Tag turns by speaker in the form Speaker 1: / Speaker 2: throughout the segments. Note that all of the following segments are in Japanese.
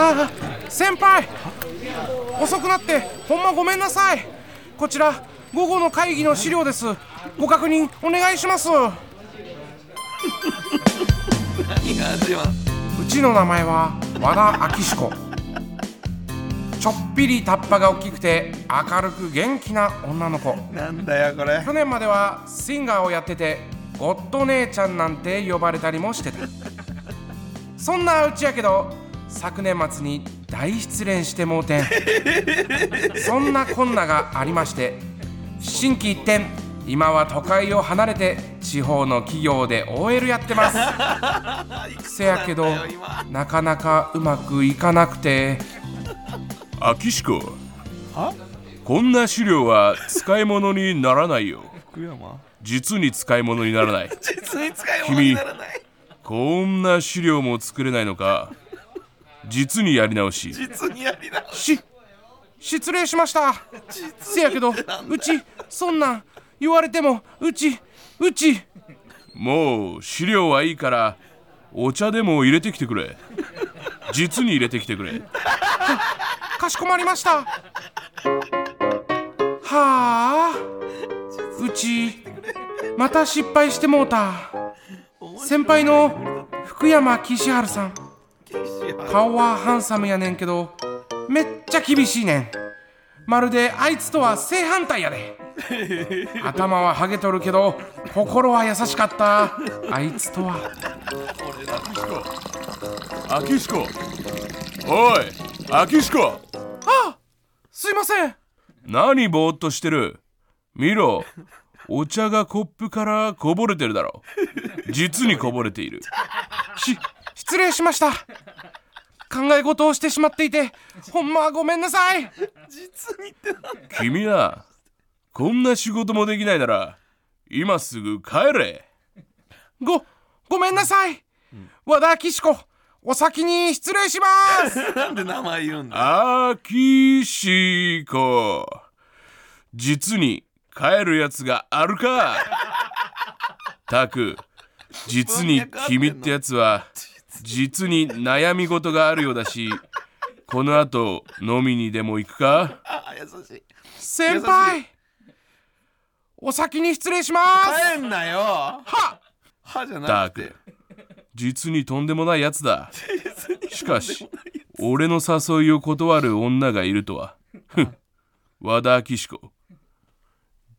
Speaker 1: ああ先輩。遅くなってほんまごめんなさい。こちら午後の会議の資料です。ご確認お願いします。うちの名前は和田明志子ちょっぴりタッパが大きくて明るく元気な女の子。
Speaker 2: なんだよこれ。
Speaker 1: 去年まではシンガーをやっててゴッド姉ちゃんなんて呼ばれたりもしてた。そんなうちやけど昨年末に大失恋してもうてん。そんなこんながありまして心機一転今は都会を離れて地方の企業で OL やってます。せやけどなかなかうまくいかなくて。
Speaker 3: 秋志子。
Speaker 2: は？
Speaker 3: こんな資料は使い物にならないよ。
Speaker 2: 福山？
Speaker 3: 実に使い物にならない。
Speaker 2: 実に使い物にならない。
Speaker 3: こんな資料も作れないのか？実にやり直し。
Speaker 2: 実にやりな
Speaker 1: し。失礼しました。せやけどうちそんなん言われてもうちうち。
Speaker 3: もう資料はいいからお茶でも入れてきてくれ。実に入れてきてくれ。
Speaker 1: かしこまりました。はあ。うちまた失敗してもうた。先輩の福山岸治さん顔はハンサムやねんけどめっちゃ厳しいねん。まるであいつとは正反対やで。頭はハゲとるけど心は優しかった。あいつとは。
Speaker 3: 秋志子おい秋志子
Speaker 1: すいません。
Speaker 3: 何ぼーっとしてる。見ろ。お茶がコップからこぼれてるだろ。実にこぼれている。
Speaker 1: し失礼しました考え事をしてしまっていてほんまごめんなさい。
Speaker 2: 実にって
Speaker 3: 君なこんな仕事もできないなら今すぐ帰れ。
Speaker 1: ごごめんなさい、和田岸子お先に失礼します。
Speaker 2: なんで名前言うんだ
Speaker 3: 秋志子。実に帰るやつがあるか。たく実に君ってやつは実に悩み事があるようだし この後飲みにでも行くか？
Speaker 2: あ優しい。
Speaker 1: 先輩！お先に失礼します！
Speaker 2: 帰んなよ。
Speaker 1: は！
Speaker 2: 歯じゃな
Speaker 3: た
Speaker 2: くて。
Speaker 3: く。実にとんでもないやつだしかし俺の誘いを断る女がいるとは。ふん。和田明志子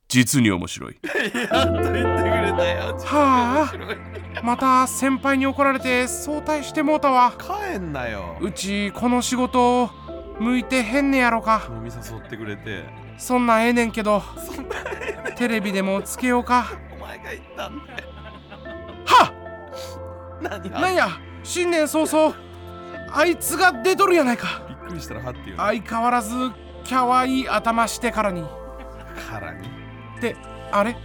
Speaker 3: 実に面白い。
Speaker 2: やっと言ってくれたよ。
Speaker 1: はあ。また先輩に怒られて早退してもうたわ。
Speaker 2: 帰んなよ。
Speaker 1: うちこの仕事向いてへんねやろか。
Speaker 2: 飲み誘ってくれて。
Speaker 1: そんなんええねんけど。テレビでもつけようか。
Speaker 2: お前が言ったんだよ。
Speaker 1: は
Speaker 2: 何
Speaker 1: なんや？新年早々あいつが出とるやないか。
Speaker 2: びっくりしたらはっていう
Speaker 1: 相変わらずキャワいい頭してからに。
Speaker 2: からに？
Speaker 1: ってあれ？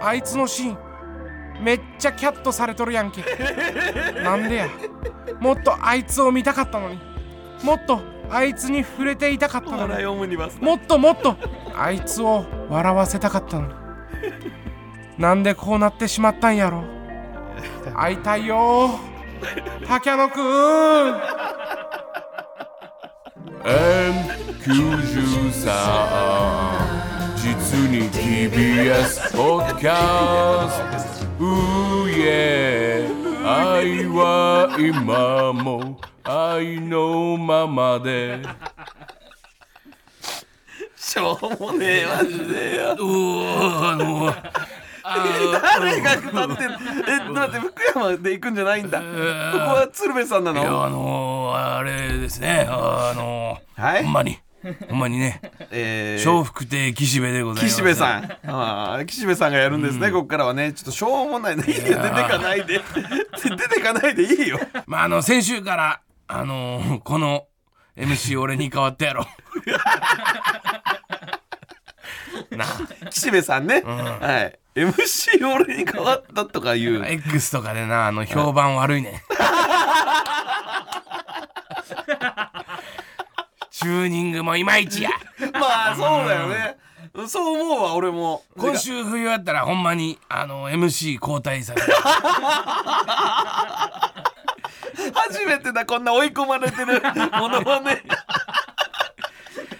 Speaker 1: あいつのシーンめっちゃキャットされとるやんけ。なんでや？もっとあいつを見たかったのに。もっとあいつに触れていたかったのに。もっともっとあいつを笑わせたかったのに。なんでこうなってしまったんやろ？会いたいよ。竹野くん。
Speaker 3: N93 実に TBS ポッドキャスト。うえ愛は今も愛のままで。
Speaker 2: しょうもねえマジでよ。
Speaker 3: あの
Speaker 2: 誰が歌ってえだって福山で行くんじゃないんだ。ここは鶴瓶さんないの
Speaker 3: やあのあれですね。あの
Speaker 2: はい？
Speaker 3: ほんまに。ほんまにね
Speaker 2: えー
Speaker 3: 笑福亭岸辺でございます。
Speaker 2: 岸辺さん。あー岸辺さんがやるんですね、ここからはね。ちょっとしょうもない。ねいいよ出てかないで。出てかないでいいよ。
Speaker 3: まああの先週からあのこの MC 俺に変わったやろ なあ。
Speaker 2: 岸辺さんね、はい。MC 俺に変わったとか言う。
Speaker 3: X とかでなあの評判悪いねん チューニングもいまいちや。
Speaker 2: まあそうだよね。そう思うわ俺も。
Speaker 3: 今週冬やったらほんまにあの MC 交代させる。
Speaker 2: 初めてだこんな追い込まれてるものまね。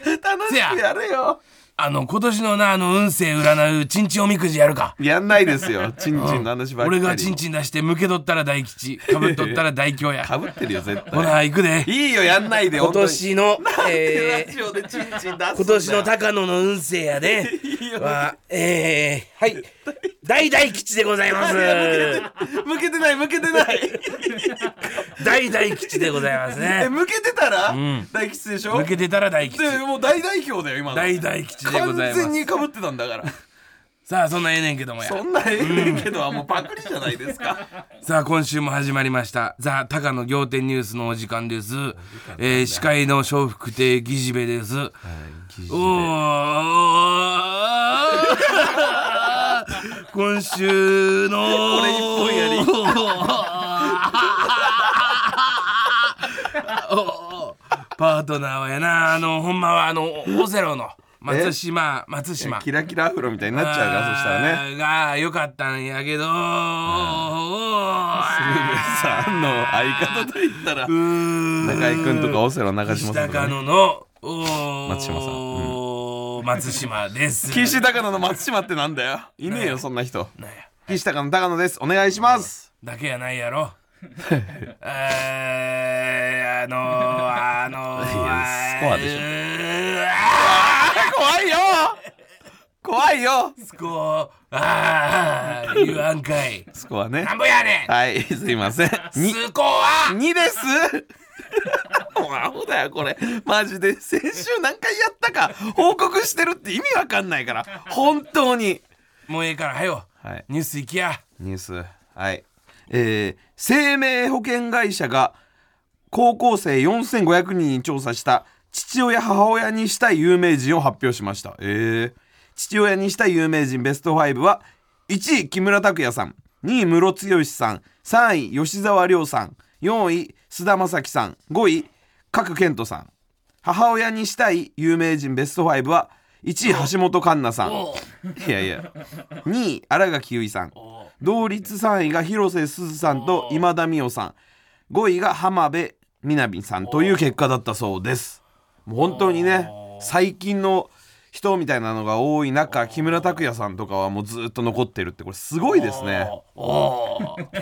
Speaker 2: 楽しくやれよ
Speaker 1: あの今年のなあの運勢占うチンチンおみくじやるか。
Speaker 2: やんないですよ。チンチンの話ばっかり。
Speaker 1: 俺がチンチン出して向け取ったら大吉かぶっとったら大凶や。
Speaker 2: かぶってるよ絶
Speaker 1: ほ
Speaker 2: 対
Speaker 1: な行くで。
Speaker 2: いいよやんないで
Speaker 1: 今年の、え
Speaker 2: ラジオでチンチン出すんだよ。
Speaker 1: ー、今年の高野の運勢やで。はえー、はい。大大吉でございます。
Speaker 2: 向けてない向けてない
Speaker 1: 大大吉でございますね。
Speaker 2: え向けてたら、大吉でしょ？
Speaker 1: 向けてたら大吉。
Speaker 2: でもう大代表だよ今の。
Speaker 1: 大大吉でご
Speaker 2: 完
Speaker 1: ざいます。
Speaker 2: 全にかぶってたんだから。
Speaker 1: さあそんなええねんけどもや。
Speaker 2: そんなええねんけどはもうパクリじゃないですか。
Speaker 1: さあ今週も始まりました。ザ・高野仰天ニュースのお時間です、えー、司会の笑福亭ギジベです、おー。今週の
Speaker 2: これ一本やり
Speaker 1: おパートナーはやな。あのほんまはあのオセロの松島松島。
Speaker 2: キラキラアフロみたいになっちゃうからそしたらね。
Speaker 1: ねが良かったんやけど、
Speaker 2: 鶴瓶さんの相方と言ったら中
Speaker 1: 中
Speaker 2: 居君とかオセロ中島さん。とか
Speaker 1: 高
Speaker 2: ね
Speaker 1: 野のお
Speaker 2: 松島さ
Speaker 1: ん、松島です。
Speaker 2: 岸高野の松島ってなんだよ。いねえよそんな人。岸高野高野です。お願いします。
Speaker 1: だけやないやろえー、あのー、あのー、
Speaker 2: スコアでしょ。
Speaker 1: ょ。
Speaker 2: 怖いよ。怖いよ。
Speaker 1: スコア言わんかい。
Speaker 2: スコアね。
Speaker 1: なんぼやねん。
Speaker 2: はいすいません。に
Speaker 1: スコア
Speaker 2: ？2です。もうアホだよこれ。マジで先週何回やったか報告してるって意味わかんないから。本当に。
Speaker 1: もうええからはよ
Speaker 2: はい。
Speaker 1: ニュース行きや。
Speaker 2: ニュース。はいえー、生命保険会社が高校生4500人に調査した父親母親にしたい有名人を発表しました。えー、父親にしたい有名人ベスト5は1位木村拓哉さん2位ムロツヨシさん3位吉沢亮さん4位菅田将暉さん5位賀来賢人さん。母親にしたい有名人ベスト5は1位橋本環奈さん。
Speaker 1: お
Speaker 2: いやいや2位新垣結衣さん。
Speaker 1: お
Speaker 2: 同率3位が広瀬すずさんと今田美桜さん。5位が浜辺美波さんという結果だったそうです。もう本当にね最近の人みたいなのが多い中木村拓哉さんとかはもうずっと残ってるってこれすごいですね。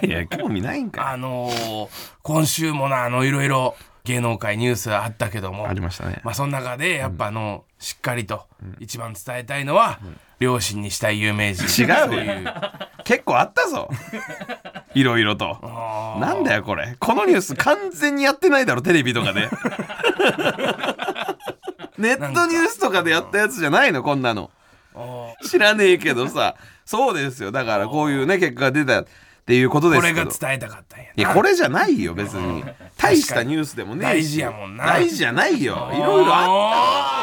Speaker 2: いや興味ないんか
Speaker 1: あのー、今週もなあのいろいろ芸能界ニュースあったけども。
Speaker 2: ありましたね。
Speaker 1: まあその中でやっぱあの、しっかりと一番伝えたいのは、両親にしたい有名人。
Speaker 2: 違う
Speaker 1: ういう。
Speaker 2: 結構あったぞ。いろいろと。なんだよこれ。このニュース完全にやってないだろテレビとかで。ネットニュースとかでやったやつじゃないのこんなの。
Speaker 1: あ
Speaker 2: 知らねえけどさ。そうですよ。だからこういうね結果が出たっていうことですけど。
Speaker 1: れが伝えたかったんやな。い
Speaker 2: やこれじゃないよ別に。大したニュースでもね
Speaker 1: 大事やもんな。
Speaker 2: 大事じゃないよ。いろいろあった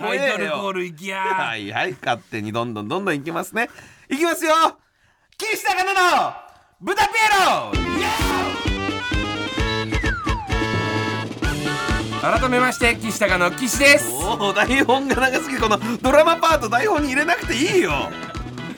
Speaker 1: タイトルコー
Speaker 2: ル
Speaker 1: ルいきや。
Speaker 2: はいはい勝手にどんどんどんどんいきますね。いきますよ。岸高野の豚ピエロ。
Speaker 4: 改めまして岸高の岸です。
Speaker 2: おお台本が長すぎてこのドラマパート台本に入れなくていいよ。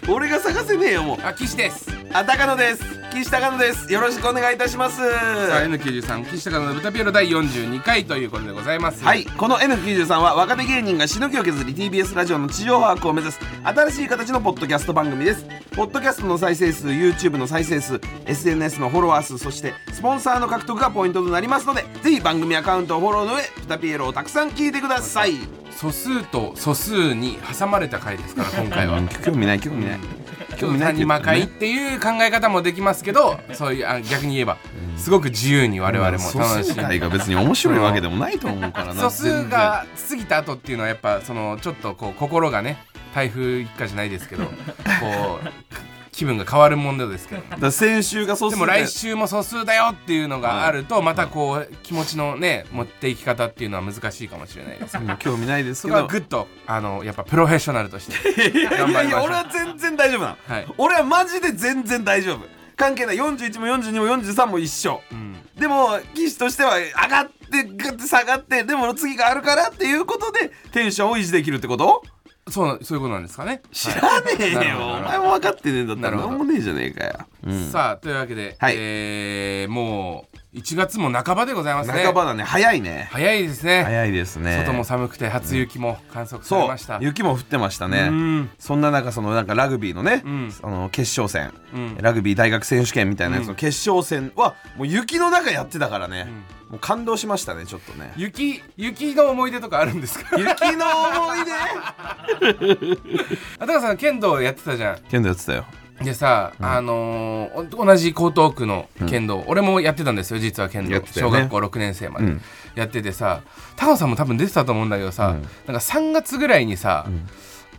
Speaker 2: 俺が探せねえよもう。
Speaker 4: あ岸です
Speaker 2: あ高野です。岸高野です。よろしくお願いいたします。
Speaker 4: さあ N93 岸高の豚ピエロ第42回ということでございます。
Speaker 2: はい。この N93 は若手芸人がしのぎを削り TBS ラジオの地上把握を目指す新しい形のポッドキャスト番組です。ポッドキャストの再生数 YouTube の再生数 SNS のフォロワー数そしてスポンサーの獲得がポイントとなりますのでぜひ番組アカウントをフォローの上豚ピエロをたくさん聞いてください。
Speaker 4: 素数と素数に挟まれた回ですから今回は。
Speaker 2: 興味ない興味ない興味ないって
Speaker 4: いう考え方もできますけどそういうあ逆に言えばすごく自由に我々も
Speaker 2: 素
Speaker 4: 楽しんで
Speaker 2: 数回が別に面白いわけでもないと思うからな
Speaker 4: 素数が過ぎた後っていうのはやっぱそのちょっとこう心がね台風一過じゃないですけどこう気分が変わるもんですけど。
Speaker 2: だから先週が素数
Speaker 4: でも来週も素数だよっていうのがあるとまたこう気持ちのね持っていき方っていうのは難しいかもしれないです。
Speaker 2: もう興味ないですけど。
Speaker 4: グッとあのやっぱプロフェッショナルとして
Speaker 2: い
Speaker 4: 頑張りましょう
Speaker 2: やいや俺は全然大丈夫なの、
Speaker 4: はい。
Speaker 2: 俺はマジで全然大丈夫。関係ない41も42も43も一緒。
Speaker 4: うん。
Speaker 2: でも騎士としては上がってグッて下がってでも次があるからっていうことでテンションを維持できるってこと？
Speaker 1: そうそういうことなんですかね。
Speaker 2: 知らねえ
Speaker 1: なるほど
Speaker 2: よお前も分かってねえんだったら何もねえじゃねえかよ、うん。
Speaker 1: さあというわけで、
Speaker 2: はい。
Speaker 1: えーもう1月も半ばでございますね。
Speaker 2: 半ばだね。早いね。
Speaker 1: 早いですね。
Speaker 2: 早いですね。
Speaker 1: 外も寒くて初雪も観測さ
Speaker 2: そう
Speaker 1: れました、
Speaker 2: 雪も降ってましたね。
Speaker 1: うん。
Speaker 2: そんな中そのなんかラグビーのね、
Speaker 1: ん。
Speaker 2: あの決勝戦、
Speaker 1: うん。
Speaker 2: ラグビー大学選手権みたいなやつの決勝戦はもう雪の中やってたからね、もう感動しましたねちょっとね。
Speaker 1: 雪雪の思い出とかあるんですか？
Speaker 2: 雪の思い出？
Speaker 1: あたかさん剣道やってたじゃん。
Speaker 2: 剣道やってたよ
Speaker 1: でさ、あのーお同じ江東区の剣道、俺もやってたんですよ実は剣道、
Speaker 2: ね。
Speaker 1: 小学校6年生まで、
Speaker 2: うん。
Speaker 1: やっててさ高野さんも多分出てたと思うんだけどさ、なんか3月ぐらいにさ、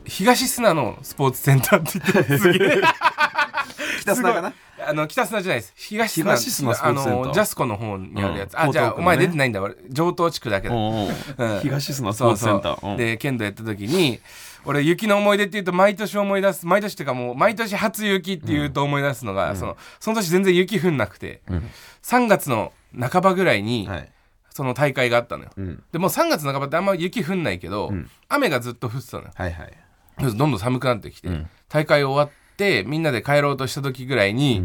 Speaker 1: 東砂のスポーツセンターって言ってすげえ。
Speaker 2: 北砂かな？
Speaker 1: あの北砂じゃないです。東砂
Speaker 2: 東砂
Speaker 1: あのジャスコの方にあるやつ、
Speaker 2: うん。
Speaker 1: あじゃあ、
Speaker 2: ね。
Speaker 1: お前出てないんだ。俺上東地区だけど、
Speaker 2: おう
Speaker 1: ん。
Speaker 2: 東砂スポーツセンター。
Speaker 1: そうそう
Speaker 2: うん。
Speaker 1: で剣道やった時に俺雪の思い出っていうと毎年思い出す毎年っていうかもう毎年初雪っていうと思い出すのが、そのその年全然雪降んなくて、3月の半ばぐらいに、
Speaker 2: はい。
Speaker 1: その大会があったのよ、
Speaker 2: うん。
Speaker 1: でもう3月半ばってあんま雪降んないけど、
Speaker 2: ん。
Speaker 1: 雨がずっと降ってたのよ。
Speaker 2: はいはい。
Speaker 1: どんどん寒くなってきて、
Speaker 2: ん。
Speaker 1: 大会終わってみんなで帰ろうとした時ぐらいに、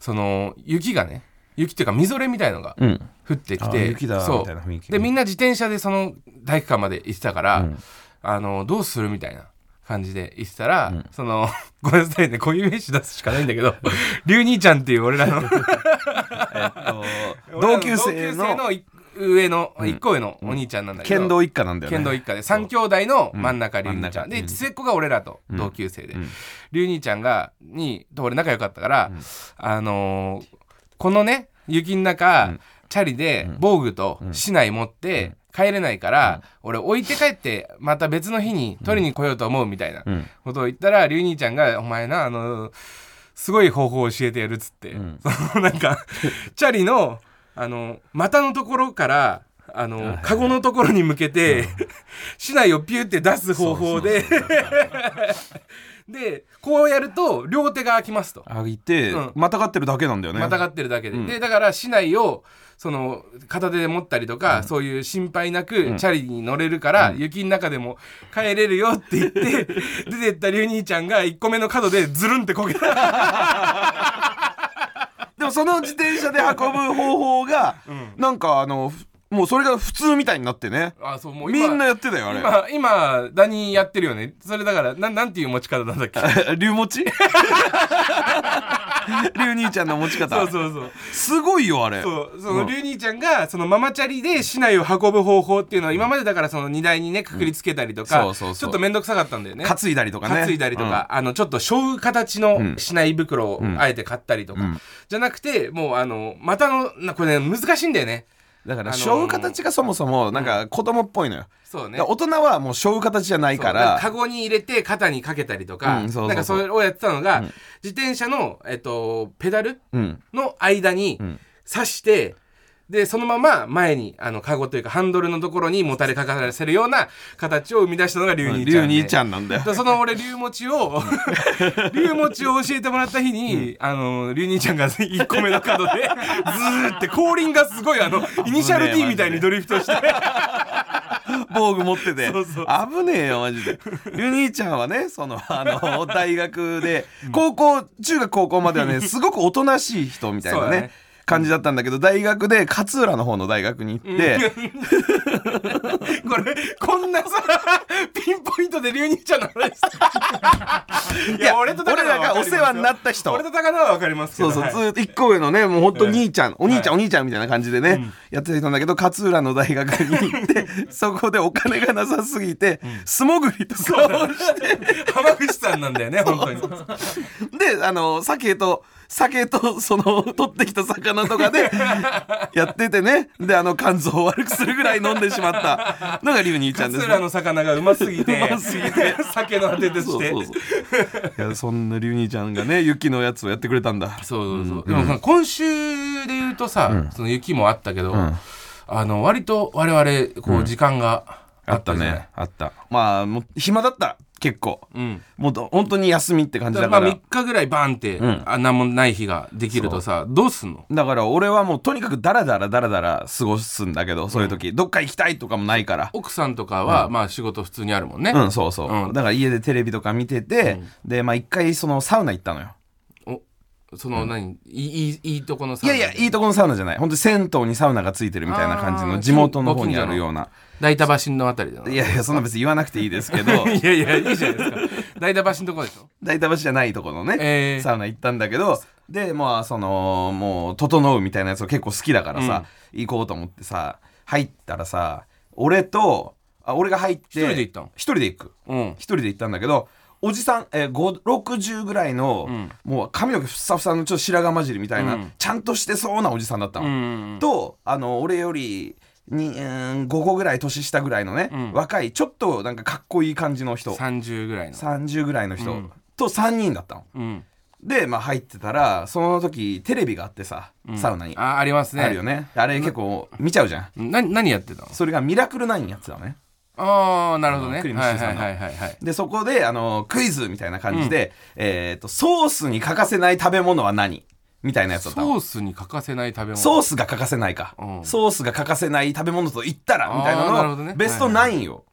Speaker 1: その雪がね雪っていうかみぞれみたいのが
Speaker 2: うん。
Speaker 1: 降ってき
Speaker 2: あ
Speaker 1: て、でみんな自転車でその体育館まで行ってたから、
Speaker 2: うん
Speaker 1: あのどうするみたいな感じで言ってたら、その ごめんなさいねこういう名詞出すしかないんだけど龍兄ちゃんっていう俺らの
Speaker 2: 同級生の
Speaker 1: 同級上の一個上のお兄ちゃんなんだけど、
Speaker 2: 剣道一家なんだよね。
Speaker 1: 剣道一家で3兄弟の真ん中龍兄ちゃん、
Speaker 2: 真ん中
Speaker 1: で
Speaker 2: うん。
Speaker 1: 末っ子が俺らと同級生で。龍兄ちゃんがにと俺仲良かったから、あのーこのね雪の中、チャリで防具と市内持って帰れないから、俺置いて帰ってまた別の日に取りに来ようと思うみたいな
Speaker 2: うん。
Speaker 1: ことを言ったら龍兄ちゃんが「お前なあのすごい方法を教えてやる」っつって、そのなんか チャリのあの股のところからあのカゴのところに向けて、市内をピューって出す方法で でこうやると両手が空きますと。
Speaker 2: あいて
Speaker 1: うん。
Speaker 2: またがってるだけなんだよね。
Speaker 1: またがってるだけで、
Speaker 2: うん。
Speaker 1: でだから市内をその片手で持ったりとか、そういう心配なくチャリに乗れるから、雪の中でも帰れるよって言って 出てった龍兄ちゃんが1個目の角でズルンってこけた。
Speaker 2: でもその自転車で運ぶ方法がなんかあのふもうそれが普通みたいになってね。
Speaker 1: あそうもう今
Speaker 2: みんなやってたよあれ。
Speaker 1: 今今ダニやってるよね。それだからなんなんていう持ち方なんだっけ？
Speaker 2: 龍持ち？龍兄ちゃんの持ち方。
Speaker 1: そうそうそう。
Speaker 2: すごいよあれ。
Speaker 1: そうその龍兄ちゃんがそのママチャリで市内を運ぶ方法っていうのは今までだからその荷台にねくくりつけたりとか、
Speaker 2: そうそうそう。
Speaker 1: ちょっと面倒くさかったんだよね。
Speaker 2: 担いだりとかね。
Speaker 1: 担いだりとか、あのちょっと背負う形の市内袋をあえて買ったりとか、じゃなくてもうあの股のなこれね難しいんだよね
Speaker 2: だから
Speaker 1: あのー
Speaker 2: 背負う形がそもそもなんか子供っぽいのよ。
Speaker 1: そうね。
Speaker 2: 大人はもう背負う形じゃないから。
Speaker 1: カゴに入れて肩にかけたりとか、なんかそれをやってたのが、自転車の、えっと、ペダル
Speaker 2: うん。
Speaker 1: の間に刺して、でそのまま前にあのカゴというかハンドルのところにもたれかからせるような形を生み出したのが龍兄ちゃんで
Speaker 2: 龍兄ちゃんなんだ。よ
Speaker 1: でその俺龍持ちを龍持ちを教えてもらった日に、あの龍兄ちゃんが1個目の角でずーって後輪がすごいあのイニシャル D みたいにドリフトして。
Speaker 2: 防具持ってて。
Speaker 1: そうそう。
Speaker 2: 危ねえよマジで。龍兄ちゃんはねそのあの大学で高校中学高校まではねすごくおとなしい人みたいなね感じだったんだけど大学で勝浦の方の大学に行って、
Speaker 1: これこんなさピンポイントで龍兄ちゃんの話。い
Speaker 2: いや
Speaker 1: 俺と高
Speaker 2: 俺
Speaker 1: 野は分かりますよ。
Speaker 2: らがお世話になった人。
Speaker 1: 俺と高野は分かりますけど
Speaker 2: そうそう、
Speaker 1: はい。
Speaker 2: ずーっと一個上のねもうほんと兄ちゃん、お兄ちゃん、お兄ちゃんみたいな感じでね、やってたんだけど勝浦の大学に行って そこでお金がなさすぎて、素潜りとかをして。
Speaker 1: 浜口さんなんだよね本当に。
Speaker 2: であの酒と酒とその取ってきた魚とかで やっててね。であの肝臓を悪くするぐらい飲んでしまった。のが龍兄ちゃんです。
Speaker 1: 勝浦の魚がうますぎて
Speaker 2: うますぎて。
Speaker 1: 酒のあてとして。
Speaker 2: いやそんな龍兄ちゃんがね雪のやつをやってくれたんだ。
Speaker 1: そうそうそう、でもさ今週で言うとさ、その雪もあったけど、あの割と我々こう時間があ
Speaker 2: あったね。あった。まあもう暇だった結構。
Speaker 1: うん。
Speaker 2: もうど本当に休みって感じだ
Speaker 1: まあ
Speaker 2: から
Speaker 1: 3日ぐらいバンって、
Speaker 2: ん。
Speaker 1: あなんもない日ができるとさどうすんの？
Speaker 2: だから俺はもうとにかくダラダラダラダラ過ごすんだけどそういう時、どっか行きたいとかもないから。
Speaker 1: 奥さんとかは、まあ仕事普通にあるもんね、
Speaker 2: うんそうそう、
Speaker 1: うん。
Speaker 2: だから家でテレビとか見てて、でまあ一回そのサウナ行ったのよ
Speaker 1: その何、いいいいとこのさ
Speaker 2: いやいやいいとこのサウナじゃない。本当に銭湯にサウナがついてるみたいな感じの地元の方にあるような。
Speaker 1: 大田橋のあたりだな。い
Speaker 2: やいやそんな別に言わなくていいですけど。
Speaker 1: いやいやいいじゃないですか。大田橋のとこでしょ？
Speaker 2: 大田橋じゃないとこのね、
Speaker 1: えー。
Speaker 2: サウナ行ったんだけど。でまあそのもう整うみたいなやつを結構好きだからさ、行こうと思ってさ入ったらさ俺とあ俺が入って
Speaker 1: 一人で行ったの？
Speaker 2: 一人で行く。
Speaker 1: うん。
Speaker 2: 一人で行ったんだけどおじさん、えー、5 60ぐらいの、
Speaker 1: ん。
Speaker 2: もう髪の毛ふさふさのちょっと白髪混じりみたいな、
Speaker 1: うん。
Speaker 2: ちゃんとしてそうなおじさんだったの。
Speaker 1: うん
Speaker 2: とあの俺よりにうーん5個ぐらい年下ぐらいのね、
Speaker 1: うん。
Speaker 2: 若いちょっとなんかかっこいい感じの人。
Speaker 1: 30ぐらいの。
Speaker 2: 30ぐらいの人、
Speaker 1: うん。
Speaker 2: と3人だったの。
Speaker 1: うん。
Speaker 2: で、まあ、入ってたらその時テレビがあってさ、サウナに。あ
Speaker 1: あありますね。
Speaker 2: るよね。あれ結構見ちゃうじゃん。
Speaker 1: な何やってたの？
Speaker 2: それが「ミラクル9」やってたのね
Speaker 1: ああなるほどね。
Speaker 2: クリーム
Speaker 1: はい
Speaker 2: シチューさんの。
Speaker 1: はいはいはいはい
Speaker 2: でそこであのクイズみたいな感じで、えー、とソースに欠かせない食べ物は何？みたいなやつだったの。
Speaker 1: ソースに欠かせない食べ物。
Speaker 2: ソースが欠かせないか、
Speaker 1: うん。
Speaker 2: ソースが欠かせない食べ物と言ったらみたいなのを、
Speaker 1: あーなるほどね。
Speaker 2: ベスト9を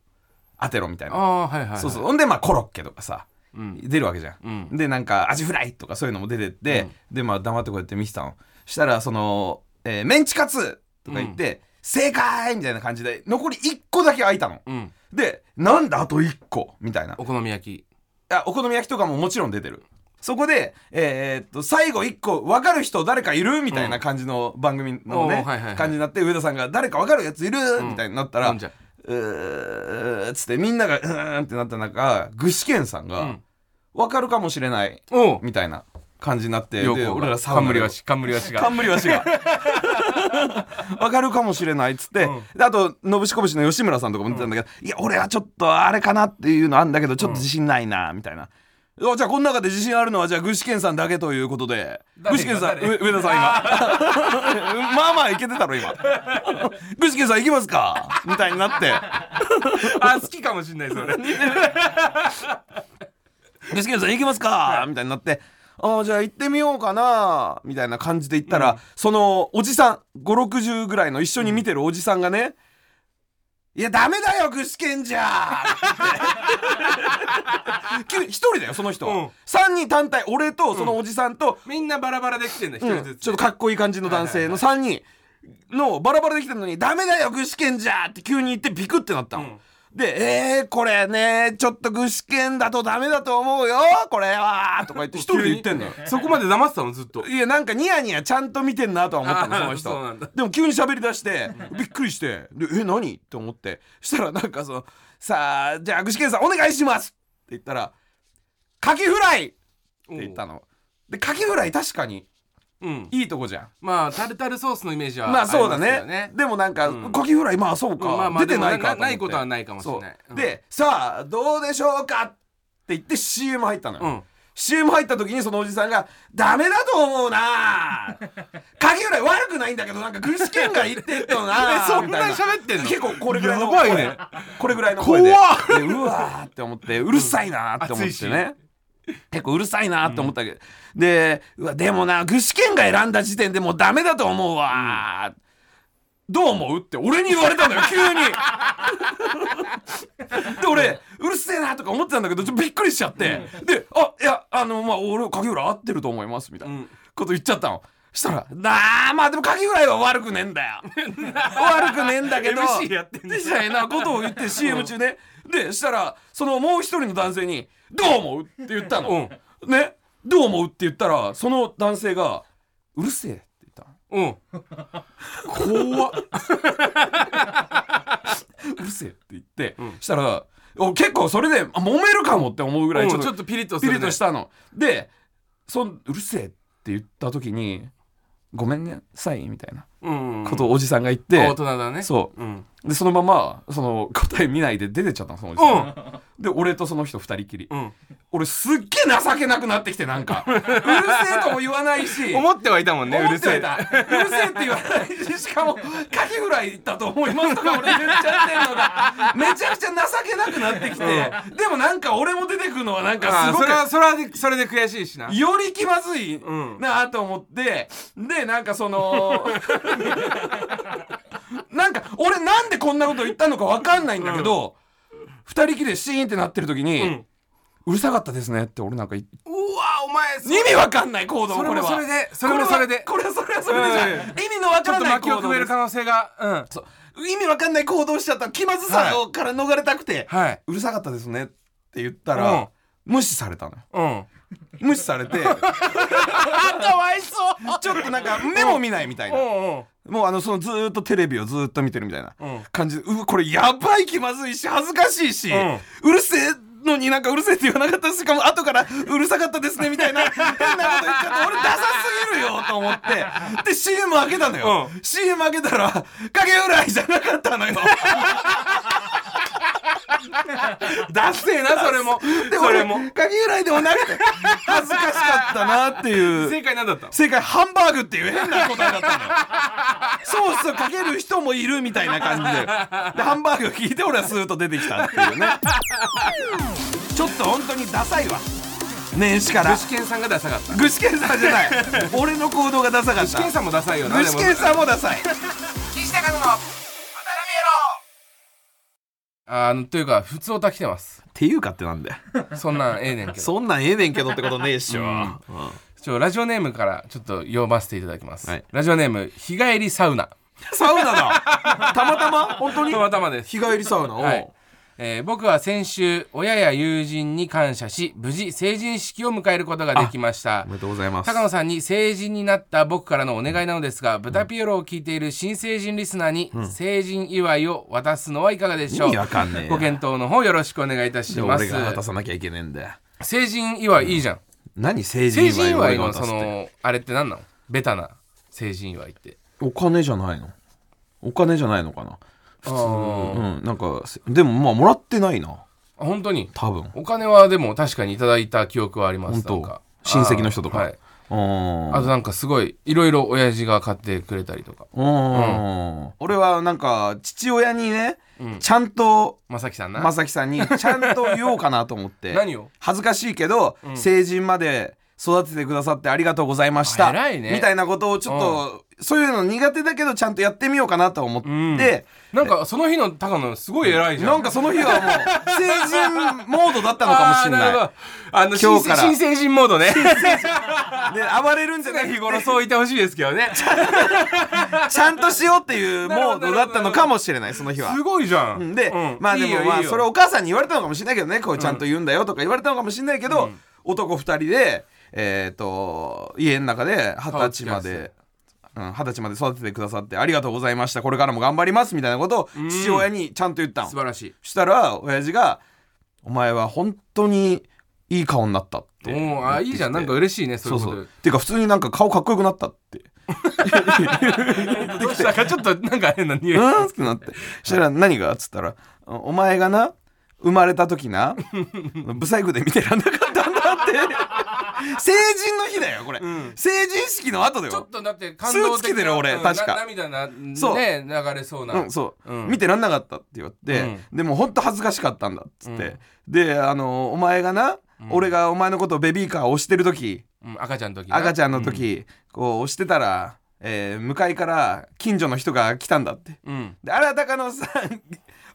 Speaker 2: 当てろみたいな、
Speaker 1: ああはいはいはい。
Speaker 2: そうそう。ほんでまあコロッケとかさ、
Speaker 1: うん。
Speaker 2: 出るわけじゃん、
Speaker 1: うん。
Speaker 2: でなんかアジフライとかそういうのも出てって、でまあ黙ってこうやって見てたの。したらその、えーメンチカツとか言って、正解みたいな感じで残り1個だけ空いたの。
Speaker 1: うん。
Speaker 2: でなんだあと1個？みたいな。
Speaker 1: お好み焼き。
Speaker 2: あお好み焼きとかももちろん出てる。そこで、えーっと最後1個分かる人誰かいる？みたいな感じの番組のね、
Speaker 1: はいはいはい。
Speaker 2: 感じになって上田さんが誰か分かるやついる、みたいになったら、
Speaker 1: うん
Speaker 2: う。つってみんながうーんってなった中具志堅さんが、
Speaker 1: うん
Speaker 2: 分かるかもしれないみたいな感じになって俺ら
Speaker 1: 冠
Speaker 2: で
Speaker 1: わし冠わしが
Speaker 2: 冠わしが 分かるかもしれないっつって、
Speaker 1: うん。
Speaker 2: であとのぶしこぶしの吉村さんとかも言ってたんだけど、いや俺はちょっとあれかなっていうのあんだけどちょっと自信ないなみたいな。おじゃあこの中で自信あるのはじゃあ具志堅さんだけということで
Speaker 1: 誰
Speaker 2: 具志堅さん
Speaker 1: 誰？
Speaker 2: 上上田さん今。まあまあいけてたろ今。具志堅さん行きますか？みたいになって。
Speaker 1: あ好きかもしんないそれ。
Speaker 2: 具志堅さん行きますか？みたいになってああじゃあ行ってみようかなみたいな感じで行ったら、そのおじさん560ぐらいの一緒に見てるおじさんがね「いやダメだよ具志堅じゃ!」一人だよその人、
Speaker 1: うん。
Speaker 2: 3人単体俺とそのおじさんと、
Speaker 1: みんなバラバラで来てんだ一
Speaker 2: うん
Speaker 1: 人ずつ。
Speaker 2: ちょっとかっこいい感じの男性の3人のバラバラできてるのに「ダメだよ具志堅じゃ!」って急に言ってビクってなったの。
Speaker 1: うん
Speaker 2: で、えー、これね、ちょっと具志堅だとダメだと思うよ、これは、とか言って 一人で言ってんの？よ。
Speaker 1: そこまで黙ってたの？ずっと
Speaker 2: いや、なんかニヤニヤちゃんと見てんなとは思ったの、その人。でも急に喋り出して、びっくりして、で、え、何？って思って。したらなんかその、さあ、じゃあ具志堅さんお願いしますって言ったら、カキフライって言ったの。で、カキフライ確かに
Speaker 1: うん。
Speaker 2: いいとこじゃん。
Speaker 1: まあタルタルソースのイメージは
Speaker 2: まあそうだね。でもなんか、
Speaker 1: うん。
Speaker 2: カキフライまあそうか、
Speaker 1: うんまあまあ
Speaker 2: 出てないか
Speaker 1: ないことはないかもしれない。
Speaker 2: そう。
Speaker 1: うん。
Speaker 2: でさあどうでしょうかって言って CM 入ったのよ、
Speaker 1: うん。
Speaker 2: CM 入った時にそのおじさんが「ダメだと思うな。カキフライ悪くないんだけどなんか具志堅が言ってんのな」
Speaker 1: えそんな
Speaker 2: みたい
Speaker 1: 喋ってんの？
Speaker 2: 結構これぐらいの
Speaker 1: やばいね。
Speaker 2: これぐらいの声で。
Speaker 1: 怖っ。
Speaker 2: でうわーって思ってうるさいなって思ってね、結構うるさいなって思ったけど、でうわでもな具志堅が選んだ時点でもうダメだと思うわ、どう思うって俺に言われたのよ 急に。で俺うるせえなとか思ってたんだけどちょっとびっくりしちゃって、で「あいやあのまあ俺影浦合ってると思います」みたいな
Speaker 1: うん。
Speaker 2: こと言っちゃったの。したら「なあまあでも影浦は悪くねえんだよ。悪くねえんだけど」みたいなことを言って CM 中ね。でしたらそのもう一人の男性に「どう思う?」って言ったの、ね？どう思う？って言ったらその男性が「うるせえ」って言ったの。
Speaker 1: うん。怖っ。
Speaker 2: うるせえって言って、したらお結構それであ揉めるかもって思うぐらいちょっと
Speaker 1: ピリッとす
Speaker 2: ピリッとしたの。でそんうるせえって言った時に「ごめんなさい」みたいな。
Speaker 1: うん
Speaker 2: ことをおじさんが言って、
Speaker 1: 大人だね。
Speaker 2: そう。
Speaker 1: うん。
Speaker 2: でそのままその答え見ないで出てっちゃったのそのおじさん、で俺とその人二人きり、
Speaker 1: ん。
Speaker 2: 俺すっげえ情けなくなってきてなんか。うるせえとも言わないし。
Speaker 1: 思ってはいたもんねう
Speaker 2: 思
Speaker 1: るせえ
Speaker 2: ってはいた。うるせえ。って言わないし。しかもカキフライだと思いますとか俺言っちゃってんのが めちゃくちゃ情けなくなってきて、でもなんか俺も出てくるのはなんかすごく
Speaker 1: それはそれはでそれで悔しいしな。
Speaker 2: より気まずい
Speaker 1: ん。
Speaker 2: なと思って、でなんかそのなんか俺なんでこんなこと言ったのか分かんないんだけど、二人きりでシーンってなってる時に、うるさかったですねって俺なんか言っ
Speaker 1: うわお前そ
Speaker 2: 意味わかんない行動
Speaker 1: それ
Speaker 2: これは。
Speaker 1: もそれでそれもそれで。
Speaker 2: これはこれはそれはそれでじゃん、
Speaker 1: うん。
Speaker 2: 意味のわ
Speaker 1: ちょっと
Speaker 2: からない
Speaker 1: 巻きを
Speaker 2: 行動です
Speaker 1: 可能性がうん。
Speaker 2: そう。意味わかんない行動しちゃった気まずさをから逃れたくて、
Speaker 1: はい。う
Speaker 2: るさかったですねって言ったら、無視されたのよ。
Speaker 1: うん
Speaker 2: 無視されて。
Speaker 1: かわいそう。
Speaker 2: ちょっとなんか目も見ないみたいな。
Speaker 1: うん。うん。
Speaker 2: もうあのそのずーっとテレビをずーっと見てるみたいな
Speaker 1: うん。
Speaker 2: 感じで、うわこれやばい気まずいし恥ずかしいし、
Speaker 1: う
Speaker 2: うるせえのになんかうるせえって言わなかったしかも後からうるさかったですねみたいな変なこと言っちゃって俺ダサすぎるよと思って。で CM 開けたのよ、
Speaker 1: う
Speaker 2: CM 開けたら影浦いじゃなかったのよ
Speaker 1: ダッセーなそれも。
Speaker 2: で
Speaker 1: それも。
Speaker 2: 俺影浦いでもなくて恥ずかしかったなっていう。
Speaker 1: 正解なんだった
Speaker 2: 正解ハンバーグっていう変な答えだったのよ。ソースをかける人もいるみたいな感じで。でハンバーグを聞いて俺はスーッと出てきたっていうね。ちょっと本当にダサいわ。年始から。
Speaker 1: 具志堅さんがダサかった。
Speaker 2: 具志堅さんじゃない。俺の行動がダサかった。
Speaker 1: 具志堅さんもダサいよな
Speaker 2: 具志堅さんもダサい
Speaker 1: あのというか普通歌来てます。
Speaker 2: っていうかってなんだよ
Speaker 1: そんなんええねんけど。
Speaker 2: そんなんええねんけどってことねえっしょ、
Speaker 1: うん。
Speaker 2: うん。
Speaker 1: ちょラジオネームからちょっと読ませていただきます、
Speaker 2: はい。
Speaker 1: ラジオネーム日帰りサウナ。
Speaker 2: サウナだ。たまたま？本当に？
Speaker 1: たまたまです。
Speaker 2: 日帰りサウナ。を、
Speaker 1: はいえー僕は先週親や友人に感謝し無事成人式を迎えることができました。
Speaker 2: おめでとうございます。
Speaker 1: 高野さんに成人になった僕からのお願いなのですが、ブタピエロを聞いている新成人リスナーに成人祝いを渡すのはいかがでしょう、
Speaker 2: 意味わかんね
Speaker 1: ご検討の方よろしくお願いいたします。
Speaker 2: 俺が渡さなきゃいけねえんだよ。
Speaker 1: 成人祝いいいじゃん、
Speaker 2: 何成
Speaker 1: 成
Speaker 2: 人祝い
Speaker 1: のそのあれって何なの？ベタな成人祝いって。
Speaker 2: お金じゃないの？お金じゃないのかな？
Speaker 1: 普通あ
Speaker 2: うん。なんかせでもまあもらってないな。
Speaker 1: 本当に？
Speaker 2: 多分。
Speaker 1: お金はでも確かにいただいた記憶はあります。なんか。
Speaker 2: 親戚の人とか。
Speaker 1: はい。
Speaker 2: うん。
Speaker 1: あとなんかすごいいろいろ親父が買ってくれたりとか。
Speaker 2: うん。俺はなんか父親にね、ちゃんと
Speaker 1: まさきさんな、
Speaker 2: 正樹さんにちゃんと言おうかなと思って。
Speaker 1: 何を？
Speaker 2: 恥ずかしいけど、成人まで育ててくださってありがとうございました。
Speaker 1: あ偉いね。
Speaker 2: みたいなことをちょっと、そういうの苦手だけどちゃんとやってみようかなと思って、
Speaker 1: なんかその日の高野すごい偉いじゃん。
Speaker 2: なんかその日はもう成人モードだったのかもしれない。
Speaker 1: あの
Speaker 2: 今日から。
Speaker 1: 新成人モードね。
Speaker 2: で暴れるんじゃない
Speaker 1: 日頃そういてほしいですけどね。
Speaker 2: ちゃんとしようっていうモードだったのかもしれないその日は。
Speaker 1: すごいじゃ
Speaker 2: うん。んで、
Speaker 1: うん。
Speaker 2: まあでもまあそれお母さんに言われたのかもしれないけどねこうちゃんと言うんだよとか言われたのかもしれないけど、男二人でえっ、と家の中で二十歳まで。うん、二十歳まで育ててくださってありがとうございました。これからも頑張りますみたいなことを父親にちゃんと言ったの、
Speaker 1: 素晴らしい。
Speaker 2: したら親父が「お前は本当にいい顔になった」って。
Speaker 1: おーあいいじゃん。なんか嬉しいねそ
Speaker 2: そううそう
Speaker 1: いうこと。
Speaker 2: っていう。か普通になんか顔かっこよくなったって。
Speaker 1: どうしたか？ちょっとなんか変な匂い。
Speaker 2: うん？ってなって。そしたら何が？っつったら「おお前がな生まれた時な ブサイクで見てらんなかった。んだ」って成人の日だよこれ、成人式の後だよ。
Speaker 1: ちょっとだって感動
Speaker 2: スーツ着てる俺
Speaker 1: うん
Speaker 2: 確か。
Speaker 1: な涙な
Speaker 2: そう。
Speaker 1: ね流れそうな。
Speaker 2: うん、そう、
Speaker 1: うん。
Speaker 2: 見てらんなかったって言って、でも本当恥ずかしかったんだっつって、であのお前がな、俺がお前のことをベビーカー押してる時
Speaker 1: うん赤ちゃんの時な。
Speaker 2: 赤ちゃんの時、こう押してたら、えー向かいから近所の人が来たんだって。
Speaker 1: うん。
Speaker 2: であら高野さん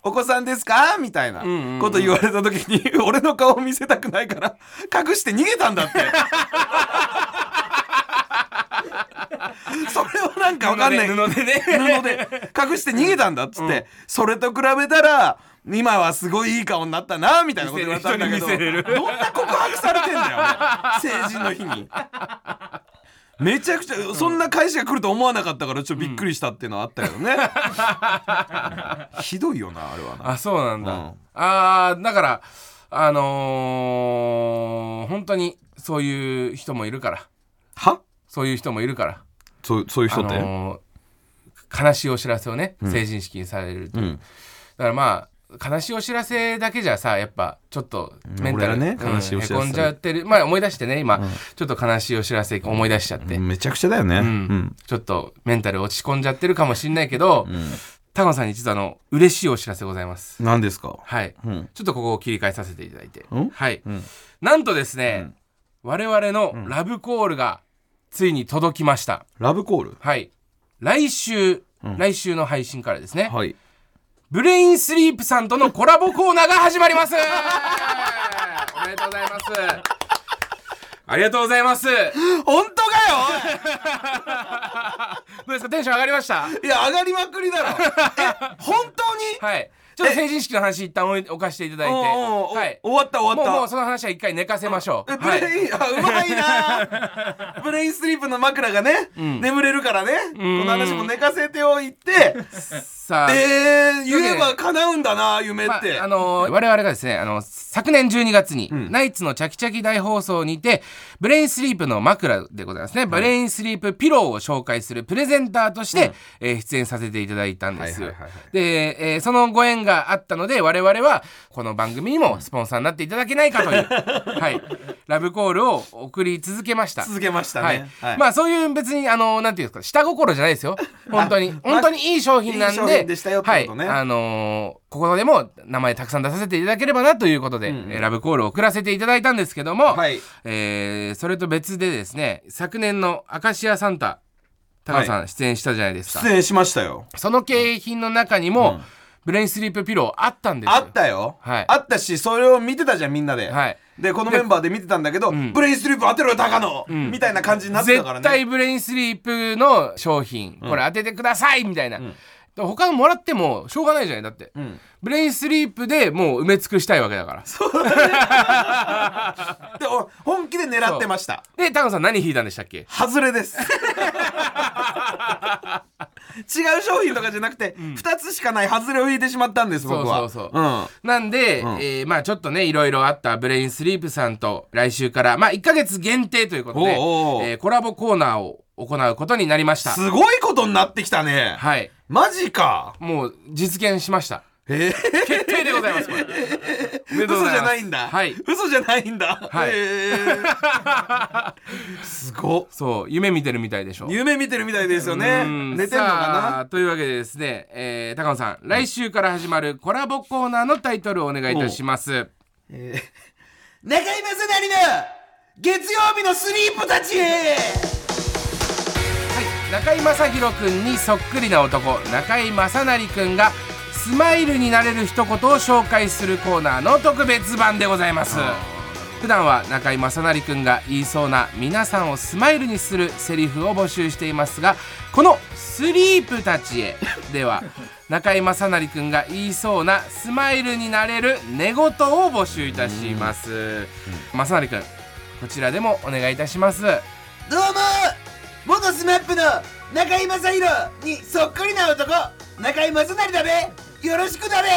Speaker 2: お子さんですか？みたいな
Speaker 1: うんうんうん。
Speaker 2: こと言われた時に、俺の顔見せたくないから隠して逃げたんだって。それをなんかわかんない。
Speaker 1: 布でね。
Speaker 2: 布で。隠して逃げたんだっつって、それと比べたら今はすごいいい顔になったなみたいなこと言われたんだけどどんな告白されてんだよ俺成人の日にめちゃくちゃそんな返しが来ると思わなかったからちょっとびっくりしたっていうのはあったけどね、ひどいよなあれはな。
Speaker 1: あそうなんだ、
Speaker 2: うん。
Speaker 1: あーだからあのー、本当にそういう人もいるから。
Speaker 2: は？
Speaker 1: そういう人もいるから。
Speaker 2: そうそういう人って、
Speaker 1: あのー悲しいお知らせをね、成人式にされるという、
Speaker 2: うん。
Speaker 1: だからまあ悲しいお知らせだけじゃさやっぱちょっとメンタル、
Speaker 2: ね
Speaker 1: うん
Speaker 2: 悲しいお知らせ。
Speaker 1: へこんじゃってる。まあ思い出してね今、ちょっと悲しいお知らせ思い出しちゃって、
Speaker 2: めちゃくちゃだよね、うん。
Speaker 1: ちょっとメンタル落ち込んじゃってるかもしんないけど、高野さんに実はあの嬉しいお知らせございます。
Speaker 2: 何ですか？
Speaker 1: はい、
Speaker 2: ん。
Speaker 1: ちょっとここを切り替えさせていただいて、
Speaker 2: ん？
Speaker 1: はい、
Speaker 2: ん。
Speaker 1: なんとですね、我々のラブコールがついに届きました
Speaker 2: ラブコール
Speaker 1: はい来週、来週の配信からですね、
Speaker 2: はい
Speaker 1: ブレインスリープさんとのコラボコーナーが始まります。おめでとうございます。ありがとうございます。ど
Speaker 2: 本当か
Speaker 1: うですか？テンション上がりました？
Speaker 2: よいや上がりまくりだろ。え本当に？
Speaker 1: はい。ちょっと成人式の話一旦置い置かせていただいて。
Speaker 2: おうおうおう
Speaker 1: はい。
Speaker 2: 終わった終わった。
Speaker 1: もうその話は一回寝かせましょう。
Speaker 2: えブ
Speaker 1: はい
Speaker 2: レイン、あうまいな。ブレインスリープの枕がね、眠れるからね。この話も寝かせておいて。
Speaker 1: さあ。
Speaker 2: えー、言えば叶うんだな夢
Speaker 1: まあ
Speaker 2: って、
Speaker 1: あの我々がですねあの昨年12月に、ナイツのチャキチャキ大放送にてブレインスリープの枕でございますね、ブレインスリープピローを紹介するプレゼンターとして、えー出演させていただいたんです、
Speaker 2: はいはいはいはい。
Speaker 1: で、えーそのご縁があったので我々はこの番組にもスポンサーになっていただけないかという、はい、ラブコールを送り続けました。
Speaker 2: 続けました
Speaker 1: はい。
Speaker 2: ね、はい。
Speaker 1: まあそういう別にあのなんていうんですか下心じゃないですよ。本当に本当にいい商品なんで
Speaker 2: いい商品でしたよね。
Speaker 1: はい、あのーここでも名前たくさん出させていただければなということで、えーラブコールを送らせていただいたんですけども、
Speaker 2: はい。
Speaker 1: えーそれと別でですね昨年の明石家サンタ高野さん出演したじゃないですか、
Speaker 2: 出演しましたよ。
Speaker 1: その景品の中にも、ブレインスリープピローあったんです。よ
Speaker 2: あったよ、
Speaker 1: はい。
Speaker 2: あったしそれを見てたじゃんみんなで、
Speaker 1: はい。
Speaker 2: でこのメンバーで見てたんだけど、ブレインスリープ当てろよ高野、みたいな感じになってたからね
Speaker 1: 絶対ブレインスリープの商品。これ当ててくださいみたいな、で他のもらってもしょうがないじゃないだって、ブレインスリープでもう埋め尽くしたいわけだから。
Speaker 2: でお本気で狙ってました。
Speaker 1: で高野さん何引いたんでしたっけ？
Speaker 2: 外れです。違う商品とかじゃなくて、2つしかない外れを引いてしまったんです僕は。
Speaker 1: そうそうそう。ん。なんで、えーまあちょっとねいろいろあったブレインスリープさんと来週からまあ1ヶ月限定ということで
Speaker 2: おうおう。
Speaker 1: えーコラボコーナーを行うことになりました。
Speaker 2: すごいことになってきたね。
Speaker 1: はい。
Speaker 2: マジか。
Speaker 1: もう実現しました。
Speaker 2: えー、
Speaker 1: 決定でございますこれ。
Speaker 2: 嘘じゃないんだ。
Speaker 1: はい。
Speaker 2: 嘘じゃないんだ。
Speaker 1: はい。
Speaker 2: へー。すご。っ
Speaker 1: そう夢見てるみたいでしょ。
Speaker 2: 夢見てるみたいですよね。
Speaker 1: うん。
Speaker 2: 寝てんのか
Speaker 1: さあというわけでですね、えー高野さん来週から始まるコラボコーナーのタイトルをお願いいたします。
Speaker 2: な中居正成の月曜日のスリープたち
Speaker 1: 中居正広くんにそっくりな男中居正成くんがスマイルになれる一言を紹介するコーナーの特別版でございます。普段は中居正成くんが言いそうな皆さんをスマイルにするセリフを募集していますがこの「スリープたちへ」では中居正成くんが言いそうなスマイルになれる寝言を募集いたします。正成くんこちらでもお願いいたします。
Speaker 2: どうも元スマップの中居正広にそっくりな男中居正成だべ。よろしくだべ。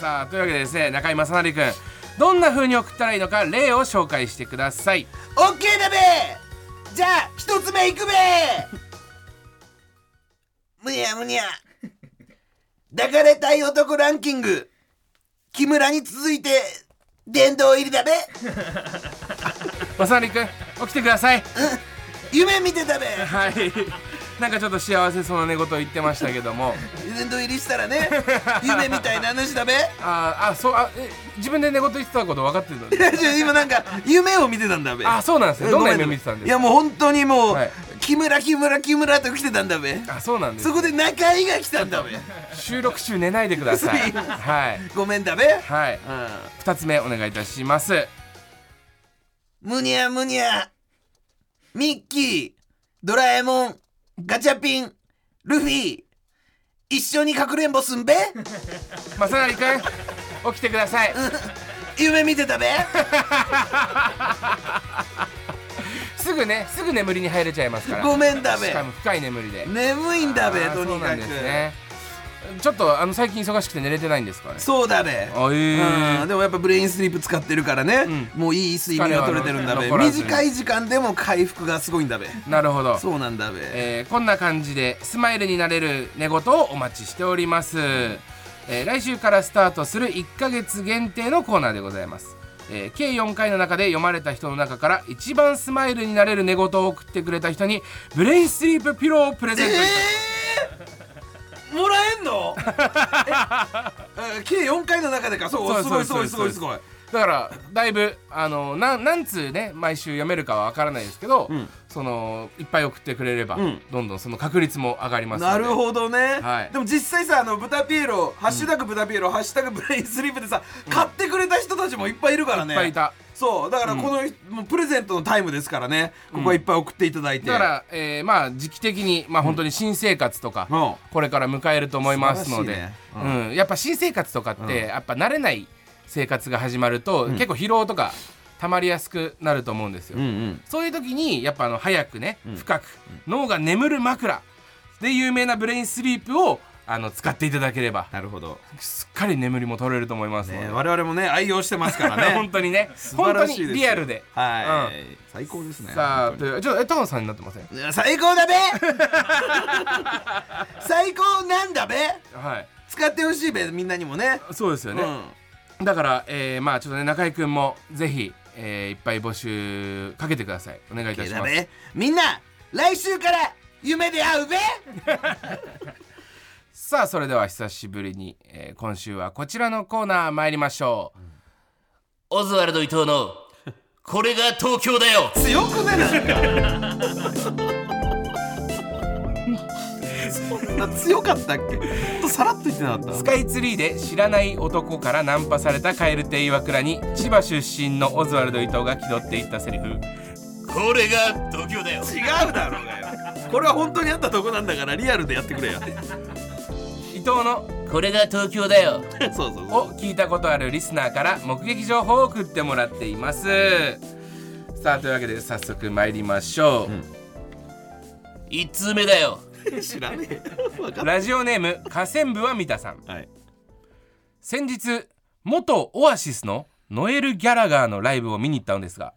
Speaker 1: さあというわけでですね中居正成くんどんな風に送ったらいいのか例を紹介してください。
Speaker 2: オッケーだべ。じゃあ一つ目いくべ。むにゃむにゃ抱かれたい男ランキング。木村に続いて殿堂入りだべ。
Speaker 1: 正成くん起きてください
Speaker 2: 夢見てたべ
Speaker 1: はい。なんかちょっと幸せそうな寝言言ってましたけども。
Speaker 2: 殿堂入りしたらね 夢みたいな話だべ。
Speaker 1: あーあそうあえ自分で寝言言ってたこと分かってるの？
Speaker 2: いや今なんか夢を見てたんだべ。
Speaker 1: あそうなんですね。どんな夢見てたんですか？
Speaker 2: い。やもう本当にもう、
Speaker 1: はい。
Speaker 2: 木村木村木村と来てたんだべ。
Speaker 1: あそうなんです
Speaker 2: そこで中居が来たんだべ。
Speaker 1: 収録中寝ないでください。はい。
Speaker 2: ごめんだべ。
Speaker 1: はい。二つ目お願いいたします。
Speaker 2: むにゃむにゃミッキードラえもんガチャピンルフィ一緒にかくれんぼすんべ？
Speaker 1: 正成く？ん起きてください。
Speaker 2: 夢見てたべ？
Speaker 1: すぐねすぐ眠りに入れちゃいますから。
Speaker 2: ごめんだべ。
Speaker 1: しかも深い眠りで。
Speaker 2: 眠いんだべとにかく
Speaker 1: そうなんですねちょっとあの最近忙しくて寝れてないんですかね？
Speaker 2: そうだべ
Speaker 1: あえ。ー
Speaker 2: うん。でもやっぱブレインスリープ使ってるからね、もういい睡眠が取れてるんだべ。短い時間でも回復がすごいんだべ。
Speaker 1: なるほど。
Speaker 2: そうなんだべ、
Speaker 1: えーこんな感じでスマイルになれる寝言をお待ちしております。えー来週からスタートする1ヶ月限定のコーナーでございます、えー計4回の中で読まれた人の中から一番スマイルになれる寝言を送ってくれた人にブレインスリープピローをプレゼントいたします
Speaker 2: もらえんの？え え計4回の中でか。そうすごいすごいすごいすごい。
Speaker 1: だからだいぶあのなん何通ね毎週読めるかは分からないですけど、
Speaker 2: ん。
Speaker 1: そのいっぱい送ってくれれば、
Speaker 2: ん。
Speaker 1: どんどんその確率も上がります
Speaker 2: なるほどね、
Speaker 1: はい。
Speaker 2: でも実際さあの豚ピエロ「ハッシュタグ豚ピエロ」ハッシュタグブレインスリープ」でさ、買ってくれた人たちもいっぱいいるからね。
Speaker 1: いっぱいいた
Speaker 2: そうだからこの、もうプレゼントのタイムですからね。ここはいっぱい送っていただいて、
Speaker 1: だから、えーまあ時期的に、まあ、本当に新生活とか、
Speaker 2: うん。
Speaker 1: これから迎えると思いますので、
Speaker 2: 素晴らしいね。
Speaker 1: うん。やっぱ新生活とかって、やっぱ慣れない生活が始まると、結構疲労とか溜まりやすくなると思うんですよ、
Speaker 2: うんうん。
Speaker 1: そういう時にやっぱあの早くね、深く脳が眠る枕で有名なブレインスリープをあの使っていただければ。
Speaker 2: なるほど、
Speaker 1: すっかり眠りも取れると思いますので、
Speaker 2: ね、我々もね愛用してますからね。
Speaker 1: 本当にね。
Speaker 2: 素
Speaker 1: 本当に
Speaker 2: 晴らしいです
Speaker 1: リアルで。
Speaker 2: はい、最高ですね
Speaker 1: さあというちょっとえ高野さんになってません？
Speaker 2: 最高だべ！最高なんだべ！
Speaker 1: はい。
Speaker 2: 使ってほしいべみんなにもね。
Speaker 1: そうですよね、
Speaker 2: うん。
Speaker 1: だから、えーまあちょっとね中居君もぜひ、えーいっぱい募集かけてください。お願いいたします。
Speaker 2: みんな来週から夢で会うべ
Speaker 1: さあそれでは久しぶりに、えー今週はこちらのコーナー参りましょう、
Speaker 5: オズワルド伊藤のこれが東京だよ。
Speaker 2: 強くねなんかそんな。強かったっけ？ほんとさらっと言ってなかった？
Speaker 1: スカイツリーで知らない男からナンパされた蛙亭岩倉に千葉出身のオズワルド伊藤が気取っていったセリフ。
Speaker 5: これが東京だよ。
Speaker 2: 違うだろうがよ。これは本当にあったとこなんだからリアルでやってくれよ。
Speaker 1: 伊藤の
Speaker 5: これが東京だよ。
Speaker 2: そうそうそう。
Speaker 1: を聞いたことあるリスナーから目撃情報を送ってもらっています。さあというわけで早速参りましょう、
Speaker 5: 1通目だよ。
Speaker 2: 知らねえ
Speaker 1: ラジオネーム河川部は三田さん。
Speaker 2: たはい。
Speaker 1: 先日元オアシスのノエル・ギャラガーのライブを見に行ったのですが、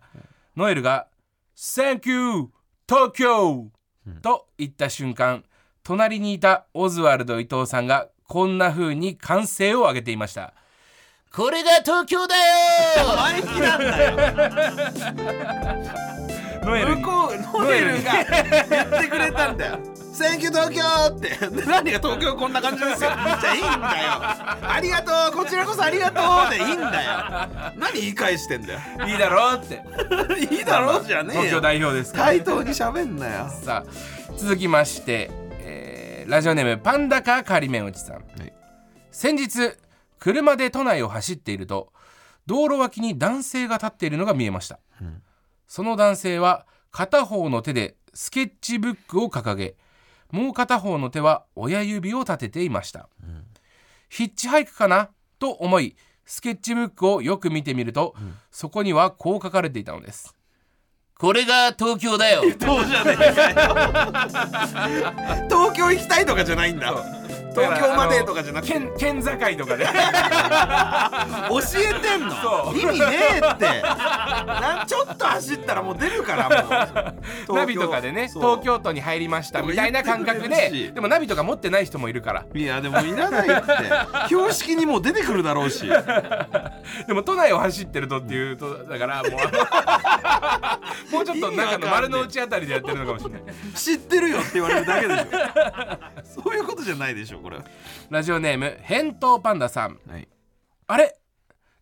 Speaker 1: ノエルが「Thank you 東京!」と言った瞬間隣にいたオズワルド伊藤さんがこんな風に歓声を上げていました。
Speaker 5: これが東京だよ!
Speaker 2: んだよ。
Speaker 1: ノエルに
Speaker 2: 向こうノエルが言ってくれたんだよ「 Thank you 東京!」って。で何が東京こんな感じですよ。じゃあいいんだよ。ありがとう。こちらこそありがとうでいいんだよ。何言い返してんだよ。
Speaker 1: いいだろうって。
Speaker 2: いいだろうじゃねえよ。
Speaker 1: 東京代表ですから
Speaker 2: 対等に喋んなよ。
Speaker 1: さあ続きまして、えーラジオネームパンダカ仮面おじさん、
Speaker 2: い。
Speaker 1: 先日車で都内を走っていると道路脇に男性が立っているのが見えました、その男性は片方の手でスケッチブックを掲げもう片方の手は親指を立てていました、ヒッチハイクかな？と思いスケッチブックをよく見てみると、そこにはこう書かれていたのです
Speaker 5: これが東京だよ。
Speaker 2: そうじゃねえかよ。東京行きたいとかじゃないんだ東京までとかじゃなくて。
Speaker 1: 県県境とかで
Speaker 2: 教えてん
Speaker 1: そ
Speaker 2: の意味ねえって。なんちょっと走ったらもう出るからもう。
Speaker 1: ナビとかでね東京。都に入りましたみたいな感覚
Speaker 2: で
Speaker 1: ででもナビとか持ってない人もいるから。
Speaker 2: いやでもいらないって。標識にもう出てくるだろうし。
Speaker 1: でも都内を走ってるとっていうとだからもう。もうちょっと中の丸の内あたりでやってるのかもしれない。
Speaker 2: 知ってるよって言われるだけでしょ。そういうことじゃないでしょこれ。
Speaker 1: ラジオネーム返答パンダさん。
Speaker 2: はい。
Speaker 1: あれ？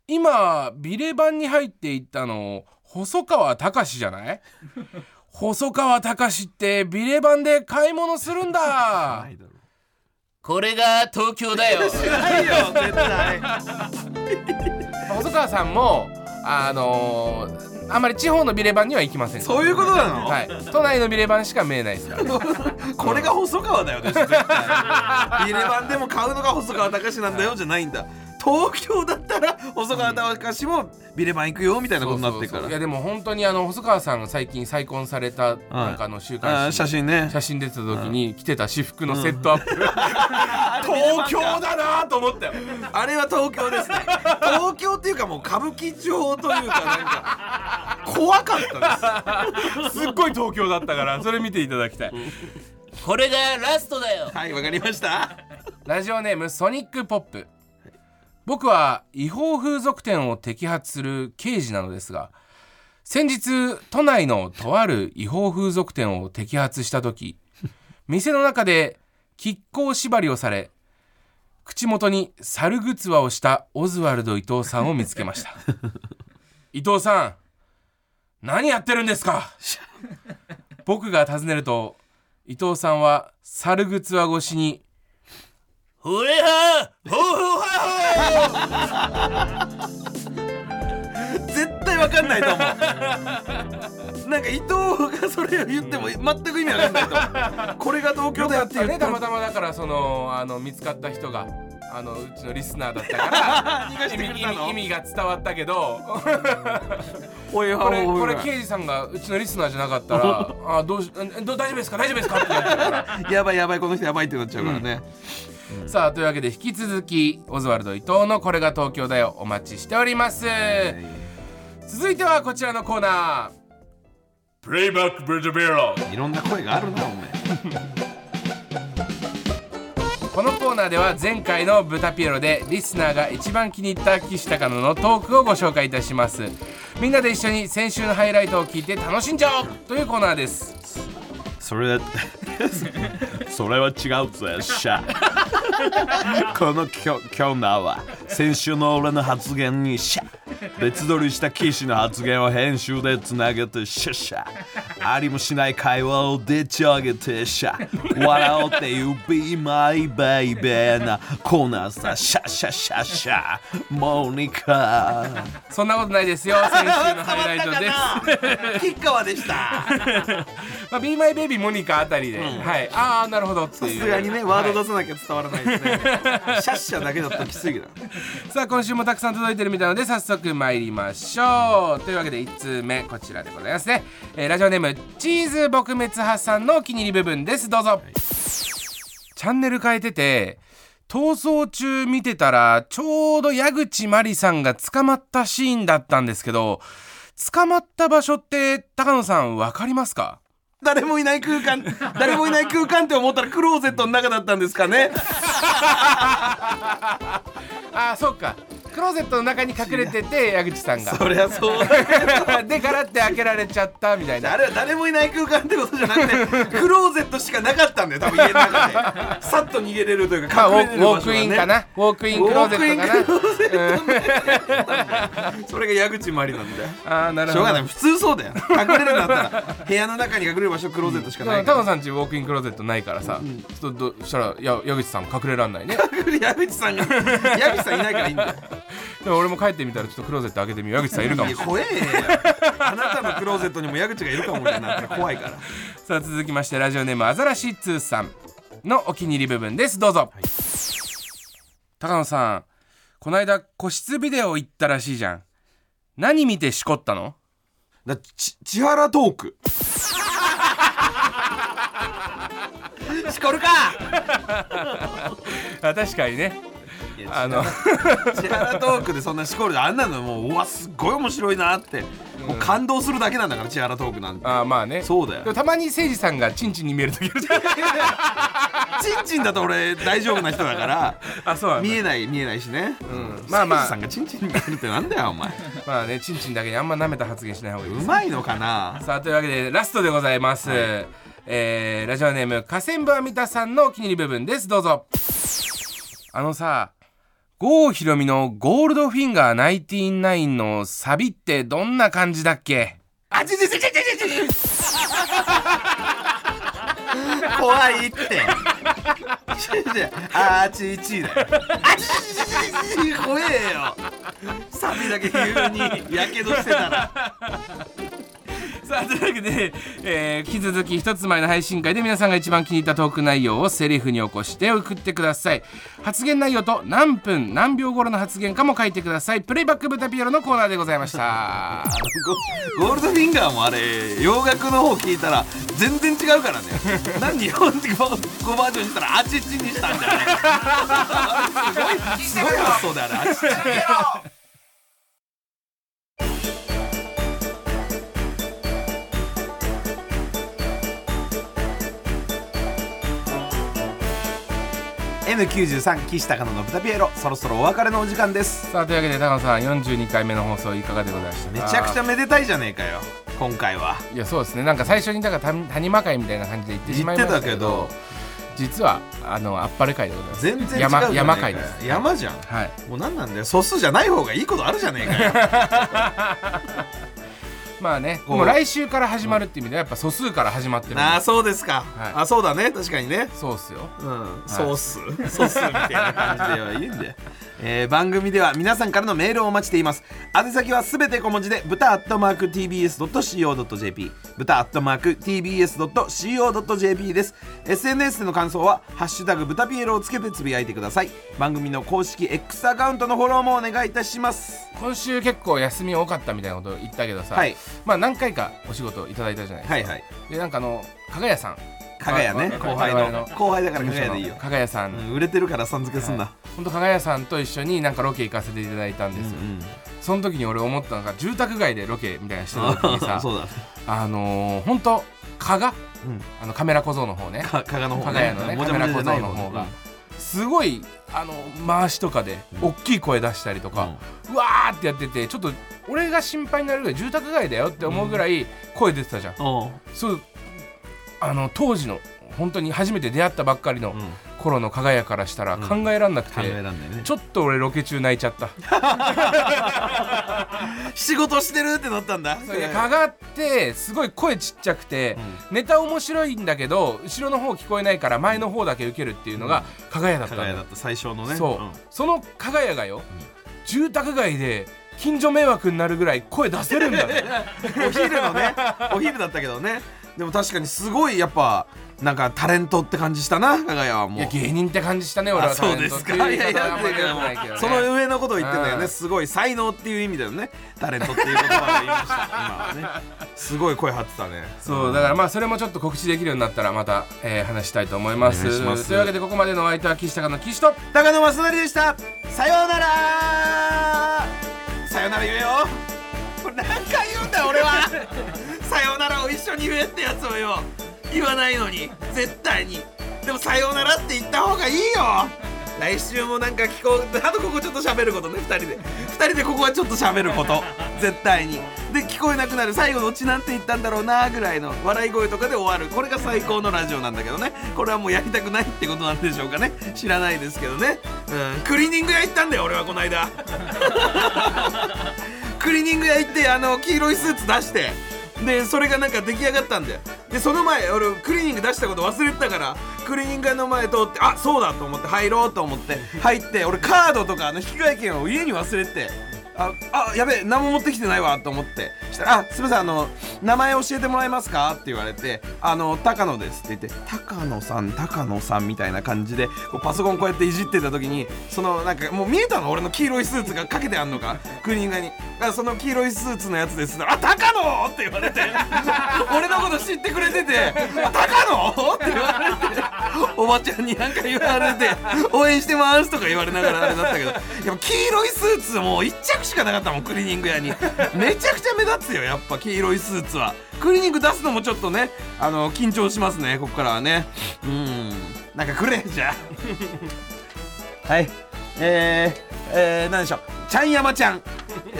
Speaker 1: 今ビレバンに入っていったの細川隆じゃない？細川隆ってビレバンで買い物するんだ。
Speaker 2: ないだろ。
Speaker 5: これが東京だよ。
Speaker 2: ないよ絶対。
Speaker 1: 細川さんもあのーあんまり地方のビレバンには行きません。
Speaker 2: そういうことなの、
Speaker 1: はい、都内のビレバンしか見えないですから。
Speaker 2: これが細川だよね ビレバンでも買うのが細川隆なんだよじゃないんだ東京だったら細川隆もビレバン行くよみたいなことになってるから。
Speaker 1: そうそうそう。いやでも本当にあの細川さんが最近再婚されたなんかあの週
Speaker 2: あ
Speaker 1: 刊誌
Speaker 2: ー写真ね。
Speaker 1: 写真出てた時に着てた私服のセットアップ、東京だなと思ったよ。
Speaker 2: あれは東京ですね。東京っていうかもう歌舞伎町というかなんか怖かったです。
Speaker 1: すっごい東京だったからそれ見ていただきたい。
Speaker 5: これがラストだよ。
Speaker 2: はいわかりました。
Speaker 1: ラジオネームソニックポップ僕は違法風俗店を摘発する刑事なのですが先日都内のとある違法風俗店を摘発した時店の中で亀甲縛りをされ口元に猿ぐつわをしたオズワルド伊藤さんを見つけました。伊藤さん何やってるんですか？僕が尋ねると伊藤さんは猿ぐつわ越しに
Speaker 5: ほれはほほは
Speaker 2: 絶対わかんないと思う。なんか伊藤がそれを言っても全く意味わかんないと思う。これが東京だよって言
Speaker 1: ね
Speaker 2: った
Speaker 1: たまたまだからそのあの見つかった人があのうちのリスナーだったから 意味が伝わったけど
Speaker 2: おいおい
Speaker 1: これ
Speaker 2: おい
Speaker 1: これ刑事さんがうちのリスナーじゃなかったら あどうしえど大丈夫ですか？大丈夫ですか？ってなっちゃうから。
Speaker 2: やばいやばいこの人やばいってなっちゃうからね、
Speaker 1: さあというわけで引き続きオズワルド伊藤のこれが東京だよ。お待ちしております。続いてはこちらのコーナー。
Speaker 3: プレイバックブルドベロ
Speaker 2: いろんな声があるなお前
Speaker 1: ーナーでは前回の「ブタピエロ」でリスナーが一番気に入った岸高野のトークをご紹介いたします。みんなで一緒に先週のハイライトを聞いて楽しんじゃおうというコーナーです。
Speaker 2: それは それは違うぜシャ。このきょ今日なは先週の俺の発言にシャ。別撮りした岸の発言を編集でつなげてシャシャ。ありもしない会話をでち上げてシャ。笑おうっていう Be my baby なコーナーさシャシャシャシャ。モニカ。
Speaker 1: そんなことないですよ先週のハイライトです。
Speaker 2: 吉川でした。
Speaker 1: まあ、Be My Baby モニカあたりで、はい。ああなるほどって
Speaker 2: さ
Speaker 1: いう。
Speaker 2: すがにねワード
Speaker 1: はい
Speaker 2: 出さなきゃ伝わらないですね、シャッシャだけだったらきついけど。
Speaker 1: さあ今週もたくさん届いてるみたいなので早速参りましょう。というわけで1通目こちらでございますね、えーラジオネームチーズ撲滅派さんのお気に入り部分です。どうぞ、チャンネル変えてて逃走中見てたらちょうど矢口真理さんが捕まったシーンだったんですけど捕まった場所って高野さん分かりますか？
Speaker 2: 誰もいない空間 誰もいない空間って思ったらクローゼットの中だったんですかね。
Speaker 1: ああそうかクローゼットの中に隠れてて矢口さんが。
Speaker 2: そりゃそう
Speaker 1: でガラって開けられちゃったみたいな。
Speaker 2: あれは誰もいない空間ってことじゃなくて クローゼットしかなかったんだよ多分家の中で。さっと逃げれるという
Speaker 1: まあ、ウォーウォークインかな？ウォークインクローゼットかな。
Speaker 2: それが矢口真理なんだよ。
Speaker 1: ああなるほど。
Speaker 2: しょうがない。普通そうだよ。隠れるんだったら部屋の中に隠れる場所クローゼットしかないから。
Speaker 1: モさんちウォークインクローゼットないからさ、ちょっとどしたらや矢口さん隠れらんないね。
Speaker 2: 矢口さんが矢口さんいないからいいんだよ
Speaker 1: でも俺も帰ってみたらちょっとクローゼット開けてみよう。矢口さんいるかも。しれない
Speaker 2: 怖えよ。あなたのクローゼットにも矢口がいるかもみたいになったら怖いから。
Speaker 1: さあ続きましてラジオネームアザラシッツーさんのお気に入り部分です。どうぞ、高野さんこないだ個室ビデオ行ったらしいじゃん。何見てしこったの？
Speaker 2: だち千原トーク。しこるか。
Speaker 1: あ確かにねあの
Speaker 2: 千原トークでそんなしこるあんなのもううわすっごい面白いなって、もう感動するだけなんだから千原トークなんて。
Speaker 1: あまあね。
Speaker 2: そうだよ。
Speaker 1: たまに誠司さんがチンチンに見える時あるじゃん。
Speaker 2: チンチンだと俺大丈夫な人だから。
Speaker 1: あそう
Speaker 2: 見えない見えないしね、
Speaker 1: うん。まあまあ。
Speaker 2: さんがチンチンに見えるってなんだよお前。
Speaker 1: まあねチンチンだけにあんま舐めた発言しない方がいいう
Speaker 2: まいのかな。
Speaker 1: さあというわけでラストでございます、えーラジオネーム河川部アミタさんのお気に入り部分です。どうぞ。あのさ郷ひろみの「ゴールドフィンガー99」のサビってどんな感じだっけ？
Speaker 2: あちちちちちち怖いってあーちちだよあちちちちち怖えよサビだけ急にやけどしてたら
Speaker 1: さあというわけで、えー引き続き一つ前の配信会で皆さんが一番気に入ったトーク内容をセリフに起こして送ってください。発言内容と何分何秒頃の発言かも書いてください。プレイバックブタピエロのコーナーでございました。
Speaker 2: ゴールドフィンガーもあれ洋楽の方聞いたら全然違うからね。何日本語バージョンにしたらあちちにしたんだよねすごいすごい発想だあれあちち。N93 岸高野の豚ピエロそろそろお別れのお時間です。
Speaker 1: さあというわけで高野さん42回目の放送いかがでございました
Speaker 2: めちゃくちゃめでたいじゃねえかよ今回は。い
Speaker 1: やそうですね。なんか最初にだから谷谷間会みたいな感じで言ってしまいましたけど実はあのあっぱれ会でございます。
Speaker 2: 全然
Speaker 1: 山
Speaker 2: よ。
Speaker 1: 山会です。
Speaker 2: 山じゃん。
Speaker 1: はい。
Speaker 2: もう何なんだよ。素数じゃない方がいいことあるじゃねえかよ
Speaker 1: まあねもう来週から始まるっていう意味ではやっぱ素数から始まってるんで。
Speaker 2: ああそうですか、
Speaker 1: はい。
Speaker 2: あそうだね。確かにね。
Speaker 1: そうっすよ。
Speaker 2: うん、ソース、ソースみたいな感じではいいんだよ、えー番組では皆さんからのメールをお待ちしています。宛先はすべて小文字で豚アットマーク TBS.CO.JP 豚アットマーク TBS.CO.JP です。SNS での感想は「ハッシュタグ豚ピエロ」をつけてつぶやいてください。番組の公式 X アカウントのフォローもお願いいたします。
Speaker 1: 今週結構休み多かったみたいなこと言ったけどさ、
Speaker 2: はい
Speaker 1: まあ何回かお仕事いただいたじゃないですか、
Speaker 2: はいはい。
Speaker 1: でなんかあの加賀谷さん。
Speaker 2: 加賀谷ね。
Speaker 1: まあ
Speaker 2: 後輩の。後輩だから加賀谷でいいよ。
Speaker 1: 加賀谷さん、
Speaker 2: うん売れてるからさん付けすんな、
Speaker 1: 本当加賀谷さんと一緒になんかロケ行かせていただいたんですよ、
Speaker 2: うん
Speaker 1: その時に俺思ったのが住宅街でロケみたいなしてる時にさ
Speaker 2: そうだ、
Speaker 1: あのー、本当加賀
Speaker 2: うん、
Speaker 1: あのカメラ小僧の方ね。
Speaker 2: か加賀の方
Speaker 1: 加賀屋のね
Speaker 2: も
Speaker 1: カメラ小僧の方がすごいあの回しとかで大きい声出したりとか、うわーってやっててちょっと俺が心配になるぐらい住宅街だよって思うぐらい声出てたじゃん、
Speaker 2: うん。
Speaker 1: そうあの当時の本当に初めて出会ったばっかりの
Speaker 2: うん
Speaker 1: 頃の加賀屋からしたら
Speaker 2: うん。
Speaker 1: 考えらんなくて、
Speaker 2: 考えらんね。
Speaker 1: ちょっと俺ロケ中泣いちゃった。
Speaker 2: 仕事してるってなったんだ。
Speaker 1: いや加賀ってすごい声ちっちゃくて、ネタ面白いんだけど後ろの方聞こえないから前の方だけ受けるっていうのが加賀屋だったんだ
Speaker 2: った。最初のね。
Speaker 1: そう、
Speaker 2: ん。
Speaker 1: その加賀屋がよ、住宅街で近所迷惑になるぐらい声出せるんだね。
Speaker 2: お昼のね。お昼だったけどねでも確かにすごいやっぱなんかタレントって感じしたな加賀屋はも
Speaker 1: いうや芸人って感じしたね俺
Speaker 2: あ
Speaker 1: は
Speaker 2: そうですか。いやいや
Speaker 1: ね。
Speaker 2: その上のことを言ってんだよ
Speaker 1: うん。
Speaker 2: ねすごい才能っていう意味だよね。タレントっていう言葉を言いました。今はね。すごい声張ってたね。
Speaker 1: そうだからまあそれもちょっと告知できるようになったらまた、えー話したいと思います。というわけでここまでのお相手は岸高の岸と
Speaker 2: 高野正成でした。さようなら。さようなら言えよ。これ何回言うんだよ俺はさようならを一緒に言えってやつをよ言わないのに。絶対に。でもさようならって言った方がいいよ。来週もなんか聞こう。あとここちょっと喋ることね2人で。2人でここはちょっと喋ること。絶対に。で聞こえなくなる。最後どっちなんて言ったんだろうなぐらいの笑い声とかで終わる。これが最高のラジオなんだけどね。これはもうやりたくないってことなんでしょうかね。知らないですけどね、うん、クリーニング屋行ったんだよ俺はこの間。クリーニング屋行ってあの黄色いスーツ出してでそれがなんか出来上がったんだよ。でその前俺クリーニング出したこと忘れてたからクリーニング屋の前通ってあそうだと思って入ろうと思って入って俺カードとかあの引換券を家に忘れててああやべえ何も持ってきてないわと思って。したら「あすみませんあの名前教えてもらえますか?」って言われて「あの高野です」って言って「高野さん高野さん」みたいな感じでこうパソコンこうやっていじってた時にそのなんかもう見えたの？俺の黄色いスーツがかけてあんのか？クリーニング屋に。あその黄色いスーツのやつです。あ高野って言われて。俺のこと知ってくれてて「高野?」って言われて。おばちゃんになんか言われて「応援してます」とか言われながらあれだったけど。やっぱ黄色いスーツもう一着しかなかったもんクリーニング屋に。めちゃくちゃ目立つよやっぱ黄色いスーツは。クリニック出すのもちょっとねあの緊張しますねここからはね。うん。なんかくれじゃあ はい。えー、えー、何でしょう。ちゃんやまちゃん。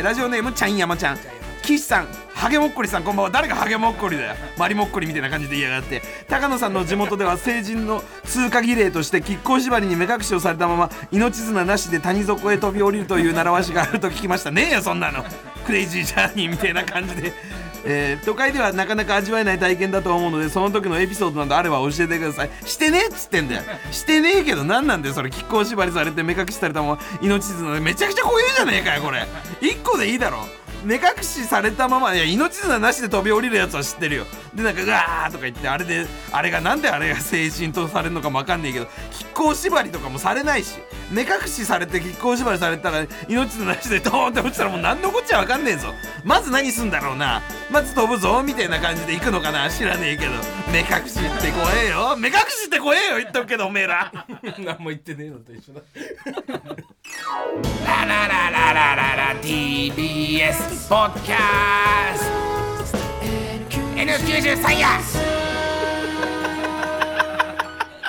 Speaker 2: ラジオネームちゃんやまちゃん。岸さんハゲもっこりさんこんばんは。誰がハゲもっこりだよ。マリもっこりみたいな感じで言いやがって。高野さんの地元では成人の通過儀礼として亀甲縛りに目隠しをされたまま命綱なしで谷底へ飛び降りるという習わしがあると聞きました。ねえよそんなの。クレイジージャーニーみたいな感じで。えー都会ではなかなか味わえない体験だと思うのでその時のエピソードなどあれば教えてください。してねっつってんだよ。してねえけど何なんだよそれ。亀甲縛りされて目隠しされたまま命綱で。めちゃくちゃ怖えじゃねえかよこれ。1個でいいだろ。目隠しされたままいや命綱なしで飛び降りるやつは知ってるよ。でなんかうわーとか言ってあれであれがなんであれが精神とされるのかもわかんないけど亀甲縛りとかもされないし目隠しされて亀甲縛りされたら命綱なしでドーンって落ちたらもう何のこっちゃわかんねえぞ。まず何すんだろうな。まず飛ぶぞみたいな感じで行くのかな。知らねえけど。目隠しって怖えよ。目隠しって怖えよ言っとくけどおめえら。
Speaker 1: 何も言ってねえのと一緒だ。
Speaker 3: ラララララララ TBS ポッキャス N93 や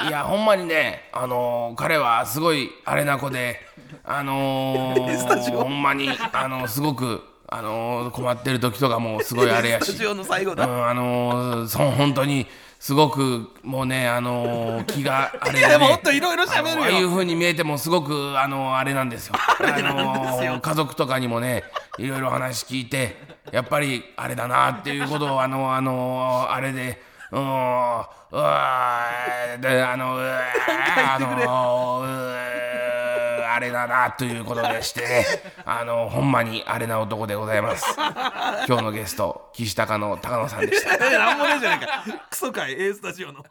Speaker 1: いやほんまにねあのー彼はすごいあれな子であのー、ほんまにあのすごくあのー困ってる時とかもすごいあれやし
Speaker 2: スタジオの最後だ、
Speaker 1: うん、あのー、そう本当にすごくもうねあのー 気があれで、
Speaker 2: いや
Speaker 1: ね、
Speaker 2: もっといろいろ喋るよ
Speaker 1: あのああいう風に見えてもすごくあのあれなんですよ。あのー家族とかにもねいろいろ話聞いてやっぱりあれだなっていうことを あのあのあれで。うーんうわーであのうわー あのうーあれだなということでしてねあのほんまにあれな男でございます。今日のゲスト岸高の高野さんでした。
Speaker 2: なんもねえじゃないか。クソかい A スタジオの。